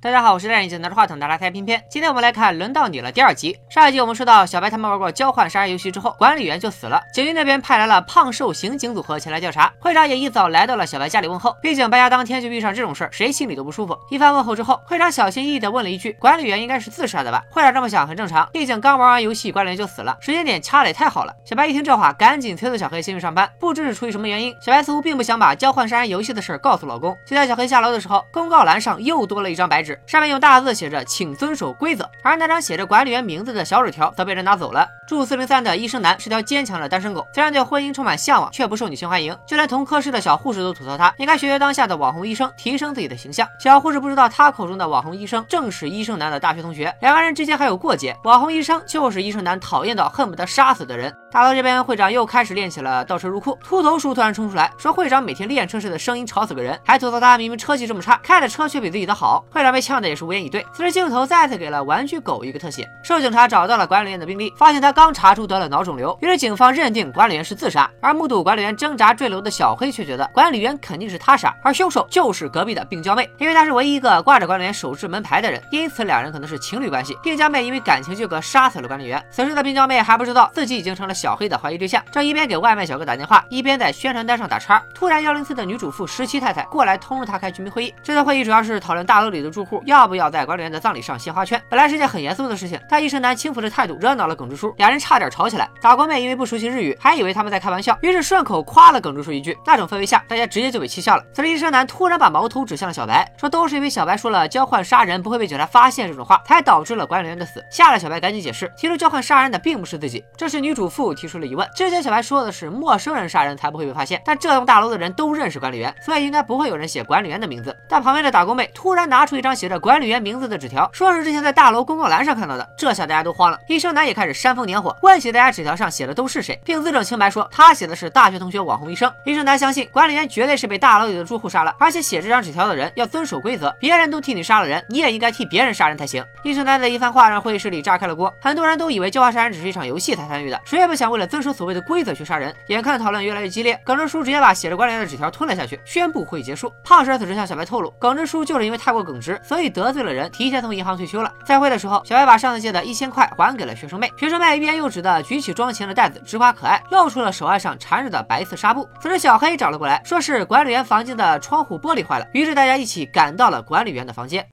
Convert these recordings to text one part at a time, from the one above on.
大家好，我是戴眼镜拿着话筒的拉开片片。今天我们来看《轮到你了》第二集。上一集我们说到，小白他们玩过交换杀人游戏之后，管理员就死了。警局那边派来了胖瘦刑警组合前来调查。会长也一早来到了小白家里问候。毕竟白家当天就遇上这种事儿，谁心里都不舒服。一番问候之后，会长小心翼翼地问了一句：“管理员应该是自杀的吧？”会长这么想很正常，毕竟刚玩完游戏，管理员就死了，时间点掐的也太好了。小白一听这话，赶紧催促小黑先去上班。不知是出于什么原因，小白似乎并不想把交换杀人游戏的事儿告诉老公。就在小黑下楼的时候，公告栏上又多了一张白纸，上面用大字。写着，请遵守规则。而那张写着管理员名字的小纸条则被人拿走了。住四零三的医生男是条坚强的单身狗，虽然对婚姻充满向往，却不受女性欢迎。就连同科室的小护士都吐槽他，应该学学当下的网红医生，提升自己的形象。小护士不知道，他口中的网红医生正是医生男的大学同学，两个人之间还有过节。网红医生就是医生男讨厌到恨不得杀死的人。大楼这边，会长又开始练起了倒车入库。秃头叔突然冲出来，说会长每天练车时的声音吵死个人，还吐槽他明明车技这么差，开的车却比自己的好。会长被呛的也是无言以对。此时镜头再次给了玩具狗一个特写，瘦警察找到了管理员的病历，发现他刚查出得了脑肿瘤，于是警方认定管理员是自杀。而目睹管理员挣扎坠楼的小黑却觉得管理员肯定是他杀，而凶手就是隔壁的病娇妹，因为她是唯一一个挂着管理员手制门牌的人，因此两人可能是情侣关系。病娇妹因为感情纠葛杀死了管理员。此时的病娇妹还不知道自己已经成了小黑的怀疑对象。正一边给外卖小哥打电话，一边在宣传单上打叉。突然，幺零四的女主妇十七太太过来通知他开居民会议。这次会议主要是讨论大楼里的住户要不要在管理员的葬礼上献花圈。本来是件很严肃的事情，但医生男轻浮的态度惹恼了耿直叔，俩人差点吵起来。打工妹因为不熟悉日语，还以为他们在开玩笑，于是顺口夸了耿直叔一句。那种氛围下，大家直接就被气笑了。此时，医生男突然把矛头指向了小白，说都是因为小白说了交换杀人不会被警察发现这种话，才导致了管理员的死。吓得小白赶紧解释，提出交换杀人的并不是自己。这时，女主妇提出了疑问，之前小白说的是。陌生人杀人才不会被发现，但这栋大楼的人都认识管理员，所以应该不会有人写管理员的名字。但旁边的打工妹突然拿出一张写着管理员名字的纸条，说是之前在大楼公告栏上看到的，这下大家都慌了。医生男也开始煽风点火，问起大家纸条上写的都是谁，并自证清白说他写的是大学同学网红医生。医生男相信管理员绝对是被大楼里的住户杀了，而且写这张纸条的人要遵守规则，别人都替你杀了人，你也应该替别人杀人才行。医生男的一番话让会议室里炸开了锅，很多人都以为交换杀人只是一场游戏才参与的，谁也不想为了遵守所谓的规则去杀人。眼看讨论越来。越激烈，耿直叔直接把写着管理员的纸条吞了下去，宣布会议结束。胖婶此时向小白透露，耿直叔就是因为太过耿直，所以得罪了人，提前从银行退休了。开会的时候，小白把上次借的一千块还给了学生妹，学生妹欲言又止的举起装钱的袋子，直夸可爱，露出了手腕上缠着的白色纱布。此时小黑找了过来，说是管理员房间的窗户玻璃坏了，于是大家一起赶到了管理员的房间。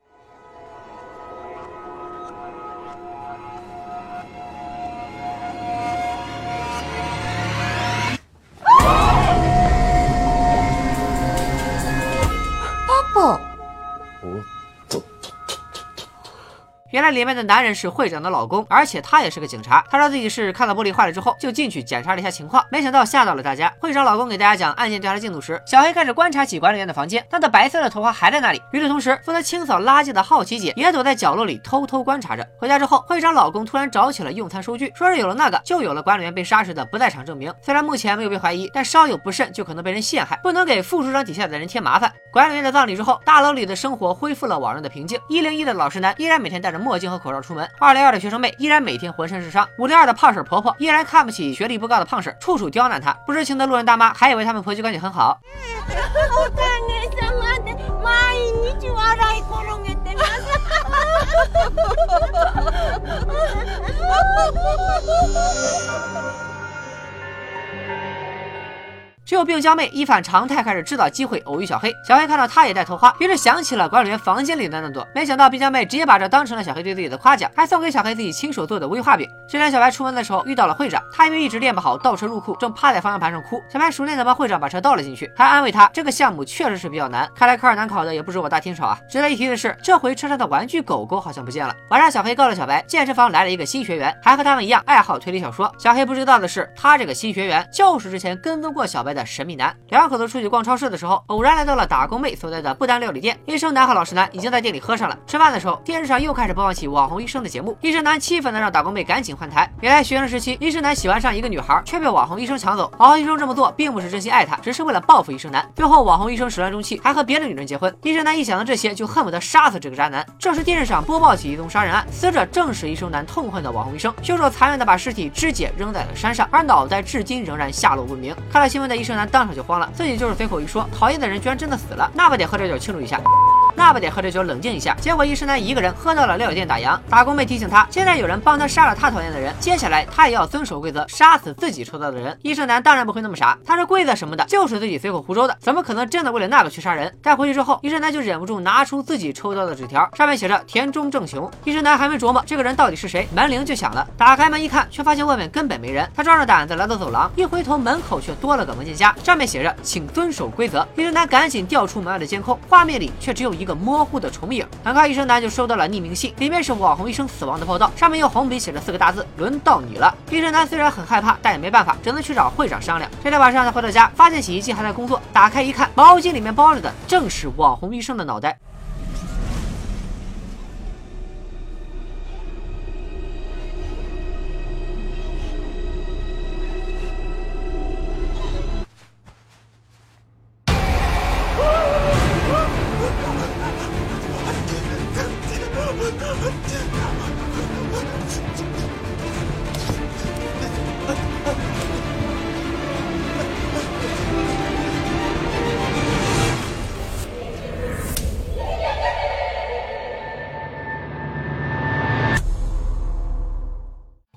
湖。原来里面的男人是会长的老公，而且他也是个警察。他说自己是看到玻璃坏了之后就进去检查了一下情况，没想到吓到了大家。会长老公给大家讲案件调查进度时，小黑开始观察起管理员的房间，他的白色的头发还在那里。与此同时，负责清扫垃圾的好奇姐也躲在角落里偷偷观察着。回家之后，会长老公突然找起了用餐收据，说是有了那个就有了管理员被杀时的不在场证明。虽然目前没有被怀疑，但稍有不慎就可能被人陷害，不能给副处长底下的人添麻烦。管理员的葬礼之后，大楼里的生活恢复了往日的平静。一零一的老实男依然每天戴着墨镜和口罩出门。二零二的学生妹依然每天浑身是伤，五零二的胖婶婆婆依然看不起学历不高的胖婶，处处刁难她。不知情的路人大妈还以为他们婆媳关系很好。只有病娇妹一反常态，开始制造机会偶遇小黑。小黑看到她也戴头花，于是想起了管理员房间里的那朵。没想到病娇妹直接把这当成了小黑对自己的夸奖，还送给小黑自己亲手做的威化饼。这天小白出门的时候遇到了会长，他因为一直练不好倒车入库，正趴在方向盘上哭。小白熟练的帮会长把车倒了进去，还安慰他这个项目确实是比较难，看来科二难考的也不止我大天少啊。值得一提的是，这回车上的玩具狗狗好像不见了。晚上小黑告诉小白，健身房来了一个新学员，还和他们一样爱好推理小说。小黑不知道的是，他这个新学员就是之前跟踪过小白的神秘男。两口子出去逛超市的时候，偶然来到了打工妹所在的不丹料理店。医生男和老实男已经在店里喝上了。吃饭的时候，电视上又开始播放起网红医生的节目。医生男气愤的让打工妹赶紧换台。原来学生时期，医生男喜欢上一个女孩，却被网红医生抢走。网红医生这么做并不是真心爱她，只是为了报复医生男。最后，网红医生始乱终弃，还和别的女人结婚。医生男一想到这些，就恨不得杀死这个渣男。这时电视上播报起一宗杀人案，死者正是医生男痛恨的网红医生。凶手残忍的把尸体肢解扔在了山上，而脑袋至今仍然下落不明。看了新闻的医生男当场就慌了，自己就是随口一。说讨厌的人居然真的死了，那不得喝点酒庆祝一下。那不得喝着酒冷静一下。结果医生男一个人喝到了料理店打烊，打工妹提醒他，现在有人帮他杀了他讨厌的人，接下来他也要遵守规则，杀死自己抽到的人。医生男当然不会那么傻，他说规则什么的，就是自己随口胡诌的，怎么可能真的为了那个去杀人？带回去之后，医生男就忍不住拿出自己抽到的纸条，上面写着田中正雄。医生男还没琢磨这个人到底是谁，门铃就响了。打开门一看，却发现外面根本没人。他壮着胆子来到走廊，一回头门口却多了个文件夹，上面写着请遵守规则。医生男赶紧调出门外的监控，画面里却只有一个模糊的重影。很快，医生男就收到了匿名信，里面是网红医生死亡的报道，上面用红笔写着四个大字：轮到你了。医生男虽然很害怕，但也没办法，只能去找会长商量。这天晚上，他回到家，发现洗衣机还在工作，打开一看，毛巾里面包着的正是网红医生的脑袋。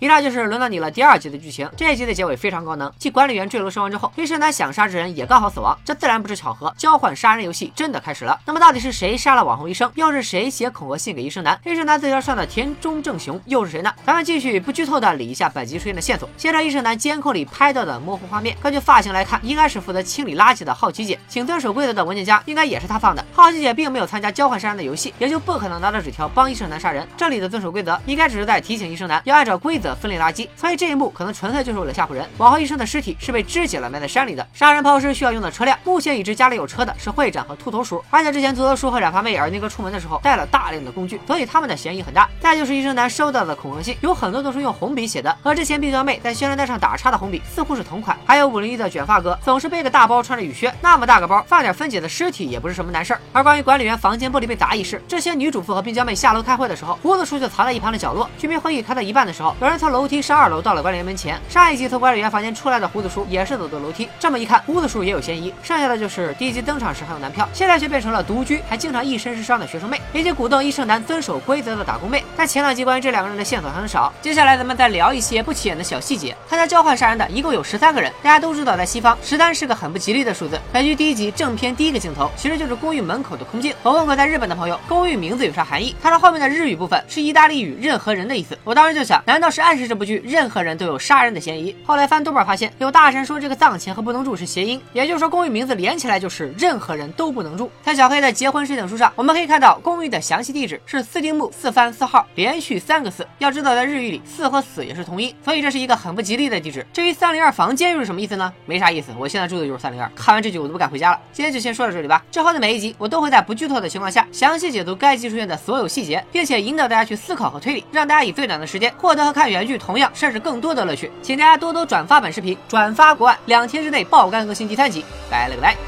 以上就是轮到你了第二集的剧情。这一集的结尾非常高能，继管理员坠楼身亡之后，医生男想杀之人也刚好死亡，这自然不是巧合。交换杀人游戏真的开始了。那么到底是谁杀了网红医生？又是谁写恐吓信给医生男？医生男字条上的田中正雄又是谁呢？咱们继续不剧透的理一下本集出现的线索。先着医生男监控里拍到的模糊画面，根据发型来看，应该是负责清理垃圾的好奇姐。请遵守规则的文件夹应该也是他放的。好奇姐并没有参加交换杀人的游戏，也就不可能拿着纸条帮医生男杀人。这里的遵守规则应该只是在提醒医生男要按照规则分类垃圾。所以这一幕可能纯粹就是为了吓唬人。往后医生的尸体是被肢解了，埋在山里的。杀人抛尸需要用的车辆，目前已知家里有车的是会长和秃头叔，而且之前秃头叔和染发妹尔尼哥出门的时候带了大量的工具，所以他们的嫌疑很大。再就是医生男收到的恐吓信，有很多都是用红笔写的，和之前冰娇妹在宣传单上打叉的红笔似乎是同款。还有五零一的卷发哥，总是背个大包，穿着雨靴，那么大个包，放点分解的尸体也不是什么难事儿。而关于管理员房间玻璃被砸一事，这些女主妇和冰娇妹下楼开会的时候，胡子叔就藏在一旁的角落。居民会议开到一半的时候，有人从楼梯上二楼到了管理员门前。上一集从管理员房间出来的胡子叔也是走的楼梯，这么一看，胡子叔也有嫌疑。剩下的就是第一集登场时还有男票，现在却变成了独居还经常一身是伤的学生妹，以及鼓动医生男遵守规则的打工妹。但前两集关于这两个人的线索还很少。接下来咱们再聊一些不起眼的小细节。参加交换杀人的一共有十三个人，大家都知道在西方十三是个很不吉利的数字。根据第一集正片第一个镜头，其实就是公寓门口的空镜。我问过在日本的朋友，公寓名字有啥含义？他说后面的日语部分是意大利语“任何人”的意思。我当时就想，难道是暗是这部剧任何人都有杀人的嫌疑？后来翻豆瓣发现，有大神说这个藏钱和不能住是谐音，也就是说公寓名字连起来就是任何人都不能住。在小黑的结婚申请书上，我们可以看到公寓的详细地址是四丁目四番四号，连续三个四。要知道在日语里，四和死也是同音，所以这是一个很不吉利的地址。至于三零二房间又是什么意思呢？没啥意思，我现在住的就是三零二。看完这句我都不敢回家了。今天就先说到这里吧。之后的每一集我都会在不剧透的情况下，详细解读该集出现的所有细节，并且引导大家去思考和推理，让大家以最短的时间获得和看原全剧同样甚至更多的乐趣。请大家多多转发本视频，转发国外，两天之内爆肝更新第三集，拜了个拜。